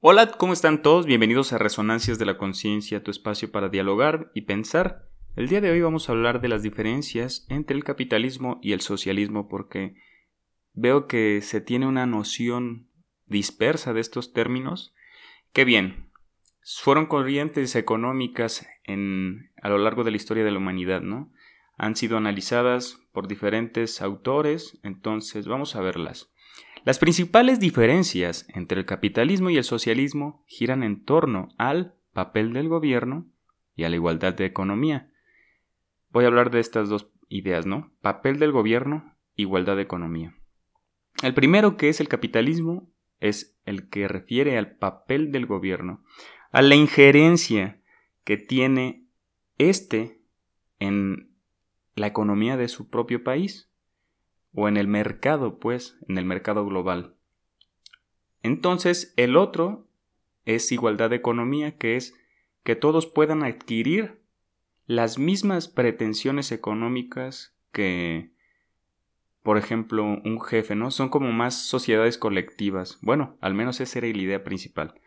Hola, ¿cómo están todos? Bienvenidos a Resonancias de la Conciencia, tu espacio para dialogar y pensar. El día de hoy vamos a hablar de las diferencias entre el capitalismo y el socialismo porque veo que se tiene una noción dispersa de estos términos. Qué bien, fueron corrientes económicas a lo largo de la historia de la humanidad, ¿no? Han sido analizadas por diferentes autores, entonces vamos a verlas. Las principales diferencias entre el capitalismo y el socialismo giran en torno al papel del gobierno y a la igualdad de economía. Voy a hablar de estas dos ideas, ¿no? Papel del gobierno, igualdad de economía. El primero, que es el capitalismo, es el que refiere al papel del gobierno, a la injerencia que tiene éste en la economía de su propio país o en el mercado, pues, en el mercado global. Entonces, el otro es igualdad de economía, que es que todos puedan adquirir las mismas pretensiones económicas que, por ejemplo, un jefe, ¿no? Son como más sociedades colectivas. Bueno, al menos esa era la idea principal.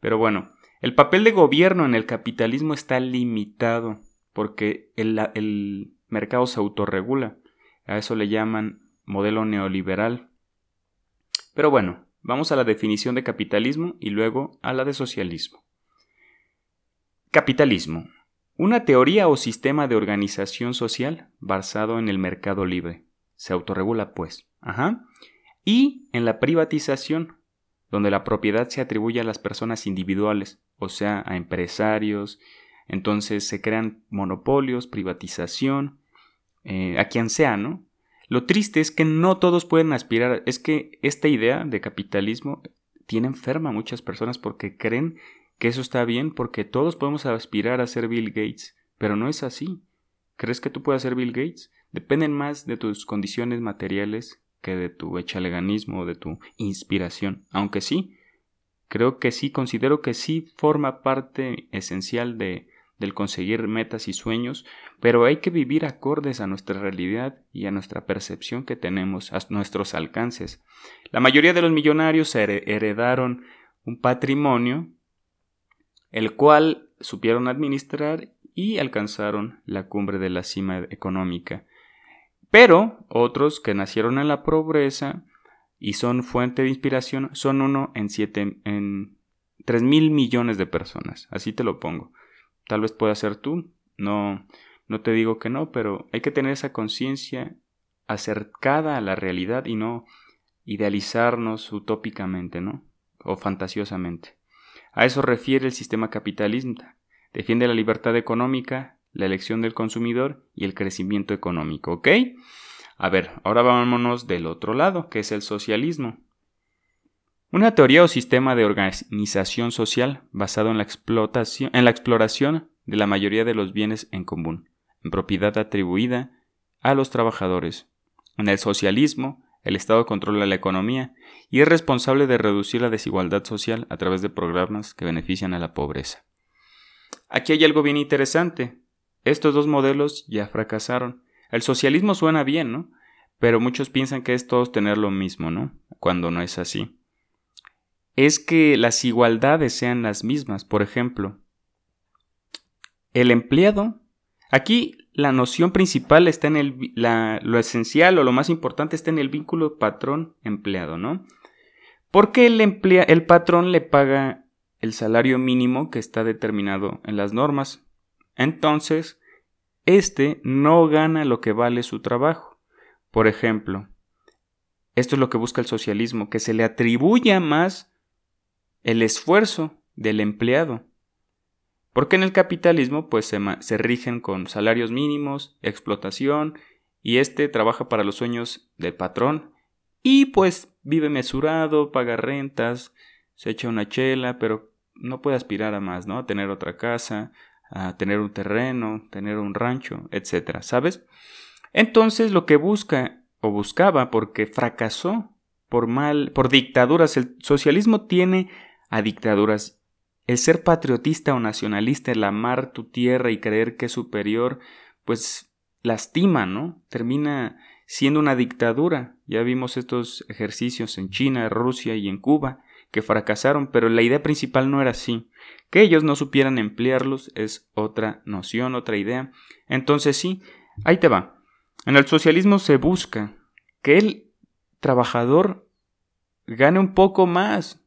Pero bueno, el papel de gobierno en el capitalismo está limitado porque el, el mercado se autorregula. A eso le llaman modelo neoliberal. Pero bueno, vamos a la definición de capitalismo y luego a la de socialismo. Capitalismo. Una teoría o sistema de organización social basado en el mercado libre. Se autorregula, pues. Ajá. Y en la privatización, donde la propiedad se atribuye a las personas individuales, o sea, a empresarios. Entonces se crean monopolios, privatización, eh, a quien sea, ¿no? Lo triste es que no todos pueden aspirar, es que esta idea de capitalismo tiene enferma a muchas personas porque creen que eso está bien porque todos podemos aspirar a ser Bill Gates, pero no es así. ¿Crees que tú puedes ser Bill Gates? Dependen más de tus condiciones materiales que de tu echaleganismo o de tu inspiración. Aunque sí, creo que sí, considero que sí forma parte esencial de, del conseguir metas y sueños, pero hay que vivir acordes a nuestra realidad y a nuestra percepción que tenemos, a nuestros alcances. La mayoría de los millonarios heredaron un patrimonio, el cual supieron administrar y alcanzaron la cumbre de la cima económica. Pero otros que nacieron en la pobreza y son fuente de inspiración son uno en siete en tres mil millones de personas. Así te lo pongo. Tal vez pueda ser tú. No, no te digo que no, pero hay que tener esa conciencia acercada a la realidad y no idealizarnos utópicamente, ¿no? O fantasiosamente. A eso refiere el sistema capitalista. Defiende la libertad económica, la elección del consumidor y el crecimiento económico, ¿ok? A ver, ahora vámonos del otro lado, que es el socialismo. Una teoría o sistema de organización social basado en la, explotación, en la exploración de la mayoría de los bienes en común, en propiedad atribuida a los trabajadores. En el socialismo, el Estado controla la economía y es responsable de reducir la desigualdad social a través de programas que benefician a la pobreza. Aquí hay algo bien interesante. Estos dos modelos ya fracasaron. El socialismo suena bien, ¿no? Pero muchos piensan que es todos tener lo mismo, ¿no? Cuando no es así es que las igualdades sean las mismas. Por ejemplo, el empleado, aquí la noción principal está en el, lo esencial o lo más importante está en el vínculo patrón-empleado, ¿no? Porque el, el patrón le paga el salario mínimo que está determinado en las normas. Entonces, este no gana lo que vale su trabajo. Por ejemplo, esto es lo que busca el socialismo, que se le atribuya más el esfuerzo del empleado. Porque en el capitalismo pues se, rigen con salarios mínimos, explotación, y este trabaja para los sueños del patrón y pues vive mesurado, paga rentas, se echa una chela, pero no puede aspirar a más, ¿no? A tener otra casa, a tener un terreno, tener un rancho, etcétera, ¿sabes? Entonces lo que busca o buscaba porque fracasó por mal, por dictaduras, el socialismo tiene a dictaduras. El ser patriotista o nacionalista, el amar tu tierra y creer que es superior, pues lastima, ¿no? Termina siendo una dictadura. Ya vimos estos ejercicios en China, Rusia y en Cuba, que fracasaron, pero la idea principal no era así. Que ellos no supieran emplearlos es otra noción, otra idea. Entonces sí, ahí te va. En el socialismo se busca que el trabajador gane un poco más,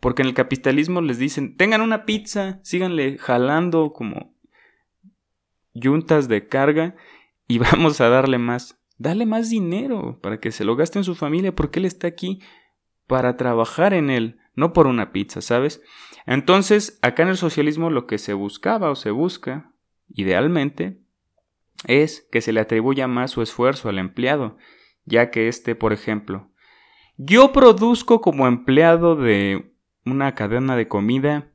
porque en el capitalismo les dicen, tengan una pizza, síganle jalando como yuntas de carga y vamos a darle más. Dale más dinero para que se lo gaste en su familia porque él está aquí para trabajar en él, no por una pizza, ¿sabes? Entonces, acá en el socialismo lo que se buscaba o se busca, idealmente, es que se le atribuya más su esfuerzo al empleado, ya que este, por ejemplo, yo produzco como empleado de una cadena de comida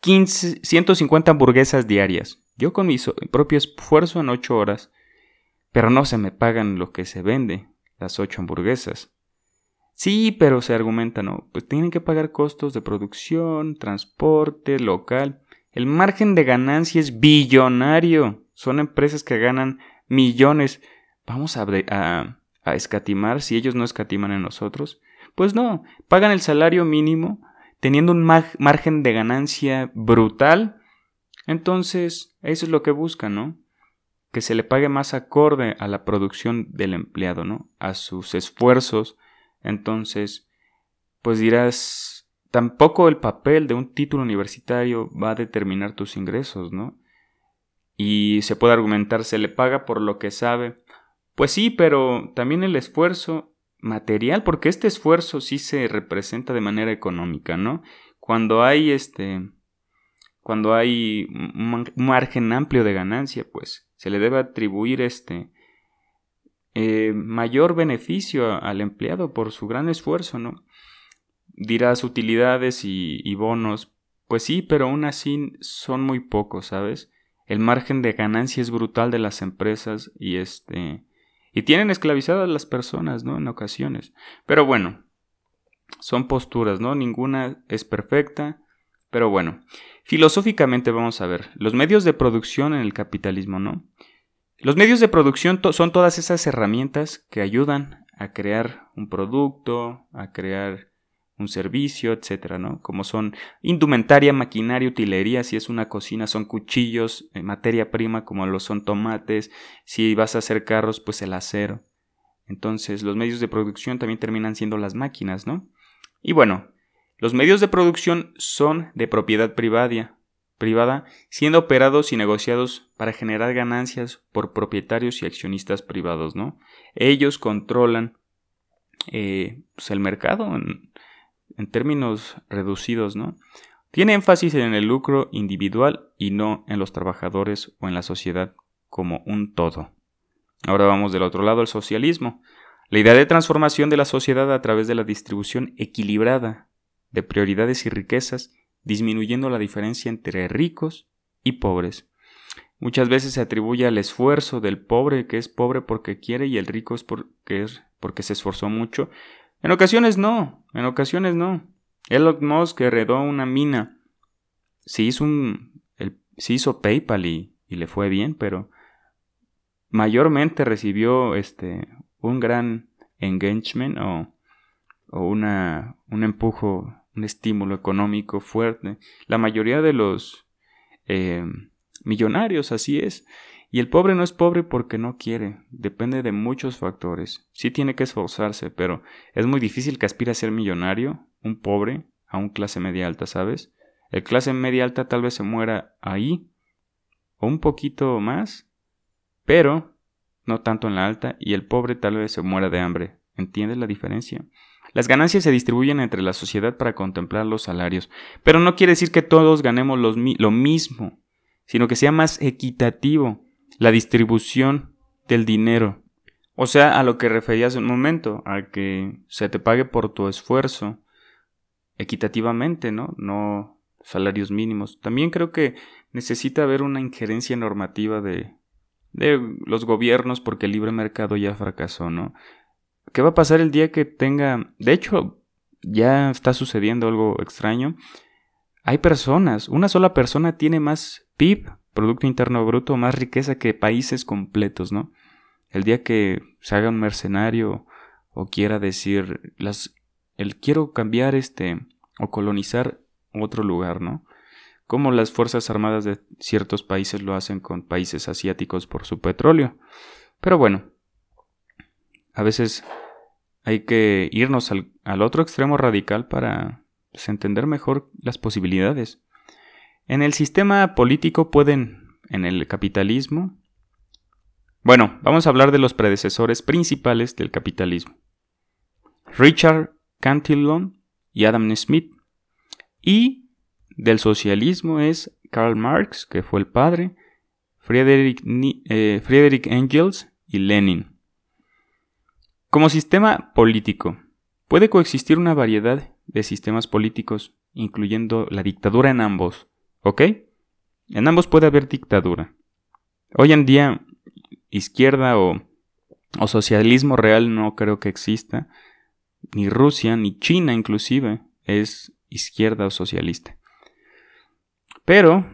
15, 150 hamburguesas diarias. Yo con mi propio esfuerzo en 8 horas pero no se me pagan lo que se vende, las ocho hamburguesas. Sí, pero se argumenta, no, pues tienen que pagar costos de producción, transporte, local. El margen de ganancia es billonario. Son empresas que ganan millones. ¿Vamos a, a, a escatimar si ellos no escatiman en nosotros? Pues no, pagan el salario mínimo teniendo un margen de ganancia brutal. Entonces, eso es lo que buscan, ¿no? que se le pague más acorde a la producción del empleado, ¿no? A sus esfuerzos. Entonces, pues dirás, tampoco el papel de un título universitario va a determinar tus ingresos, ¿no? Y se puede argumentar, se le paga por lo que sabe. Pues sí, pero también el esfuerzo material, porque este esfuerzo sí se representa de manera económica, ¿no? Cuando hay este cuando hay un margen amplio de ganancia, pues se le debe atribuir este eh, mayor beneficio al empleado por su gran esfuerzo, ¿no? Dirás utilidades y, y bonos, pues sí, pero aún así son muy pocos, ¿sabes? El margen de ganancia es brutal de las empresas y este y tienen esclavizadas las personas, ¿no? En ocasiones. Pero bueno, son posturas, ¿no? Ninguna es perfecta, pero bueno, filosóficamente vamos a ver, los medios de producción en el capitalismo, ¿no? Los medios de producción son todas esas herramientas que ayudan a crear un producto, a crear un servicio, etcétera, ¿no? Como son indumentaria, maquinaria, utilería, si es una cocina son cuchillos, eh, materia prima como lo son tomates, si vas a hacer carros, pues el acero. Entonces, los medios de producción también terminan siendo las máquinas, ¿no? Y bueno, los medios de producción son de propiedad privada, privada, siendo operados y negociados para generar ganancias por propietarios y accionistas privados, ¿no? Ellos controlan eh, pues, el mercado en, términos reducidos, ¿no? Tiene énfasis en el lucro individual y no en los trabajadores o en la sociedad como un todo. Ahora vamos del otro lado, el socialismo. La idea de transformación de la sociedad a través de la distribución equilibrada de prioridades y riquezas, disminuyendo la diferencia entre ricos y pobres. Muchas veces se atribuye al esfuerzo del pobre que es pobre porque quiere y el rico es porque, es porque se esforzó mucho. En ocasiones no, en ocasiones no. Elon Musk heredó una mina. Se hizo, un, el, se hizo PayPal y, le fue bien, pero mayormente recibió este, un gran engagement o, o una, un empujo un estímulo económico fuerte. La mayoría de los eh, millonarios así es. Y el pobre no es pobre porque no quiere, depende de muchos factores. Sí tiene que esforzarse, pero es muy difícil que aspire a ser millonario, un pobre, a un clase media alta, ¿sabes? El clase media alta tal vez se muera ahí, o un poquito más, pero no tanto en la alta, y el pobre tal vez se muera de hambre. ¿Entiendes la diferencia? Las ganancias se distribuyen entre la sociedad para contemplar los salarios, pero no quiere decir que todos ganemos lo mismo, sino que sea más equitativo la distribución del dinero. O sea, a lo que referías un momento, a que se te pague por tu esfuerzo equitativamente, ¿no? No salarios mínimos. También creo que necesita haber una injerencia normativa de, de los gobiernos porque el libre mercado ya fracasó, ¿no? ¿Qué va a pasar el día que tenga... De hecho, ya está sucediendo algo extraño. Hay personas, una sola persona tiene más PIB, Producto Interno Bruto, más riqueza que países completos, ¿no? El día que se haga un mercenario o quiera decir las el quiero cambiar este o colonizar otro lugar, ¿no? Como las Fuerzas Armadas de ciertos países lo hacen con países asiáticos por su petróleo. Pero bueno, a veces hay que irnos al, otro extremo radical para pues, entender mejor las posibilidades. En el sistema político pueden, en el capitalismo, bueno, vamos a hablar de los predecesores principales del capitalismo. Richard Cantillon y Adam Smith. Y del socialismo es Karl Marx, que fue el padre, Friedrich, eh, Friedrich Engels y Lenin. Como sistema político, puede coexistir una variedad de sistemas políticos, incluyendo la dictadura en ambos. ¿Ok? En ambos puede haber dictadura. Hoy en día izquierda o, socialismo real no creo que exista. Ni Rusia, ni China inclusive es izquierda o socialista. Pero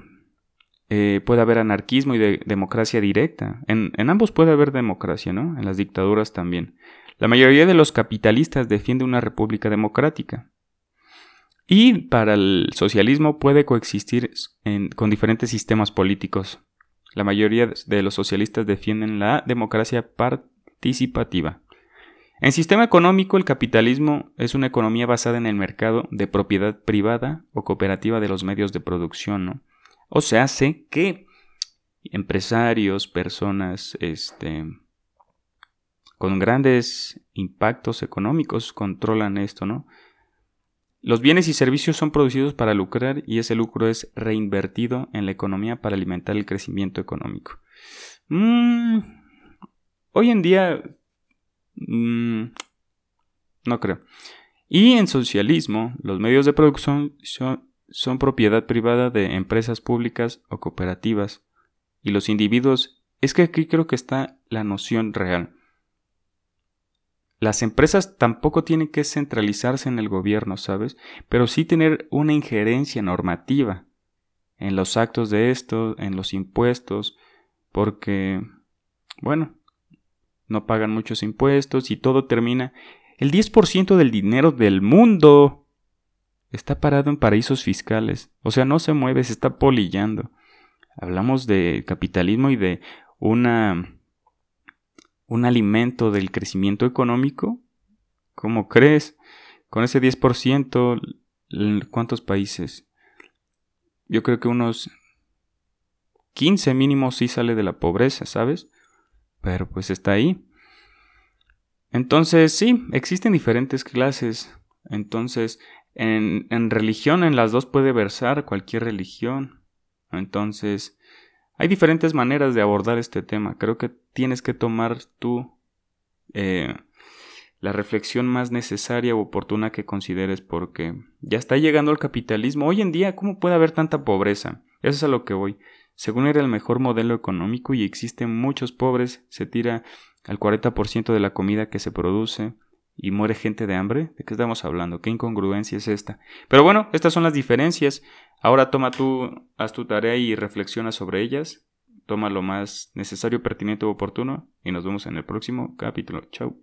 eh, puede haber anarquismo y democracia directa. En, en, ambos puede haber democracia, ¿no? En las dictaduras también. La mayoría de los capitalistas defiende una república democrática. Y para el socialismo puede coexistir con diferentes sistemas políticos. La mayoría de los socialistas defienden la democracia participativa. En sistema económico, el capitalismo es una economía basada en el mercado de propiedad privada o cooperativa de los medios de producción, ¿no? O sea, hace que empresarios, personas, este, con grandes impactos económicos controlan esto, ¿no? Los bienes y servicios son producidos para lucrar y ese lucro es reinvertido en la economía para alimentar el crecimiento económico. Mm, hoy en día... Mm, no creo. Y en socialismo, los medios de producción son, son propiedad privada de empresas públicas o cooperativas. Y los individuos... Es que aquí creo que está la noción real. Las empresas tampoco tienen que centralizarse en el gobierno, ¿sabes? Pero sí tener una injerencia normativa en los actos de esto, en los impuestos, porque, bueno, no pagan muchos impuestos y todo termina. El 10% del dinero del mundo está parado en paraísos fiscales. O sea, no se mueve, se está polillando. Hablamos de capitalismo y de una un alimento del crecimiento económico? ¿Cómo crees? Con ese 10%, ¿cuántos países? Yo creo que unos 15 mínimos sí sale de la pobreza, ¿sabes? Pero pues está ahí. Entonces, sí, existen diferentes clases. Entonces, en, en religión, en las dos puede versar cualquier religión. Entonces, hay diferentes maneras de abordar este tema. Creo que tienes que tomar tú eh, la reflexión más necesaria o oportuna que consideres porque ya está llegando el capitalismo. Hoy en día, ¿cómo puede haber tanta pobreza? Eso es a lo que voy. Según era el mejor modelo económico y existen muchos pobres, se tira al 40% de la comida que se produce y muere gente de hambre. ¿De qué estamos hablando? ¿Qué incongruencia es esta? Pero bueno, estas son las diferencias. Ahora toma tú, haz tu tarea y reflexiona sobre ellas. Toma lo más necesario, pertinente u oportuno. Y nos vemos en el próximo capítulo. Chao.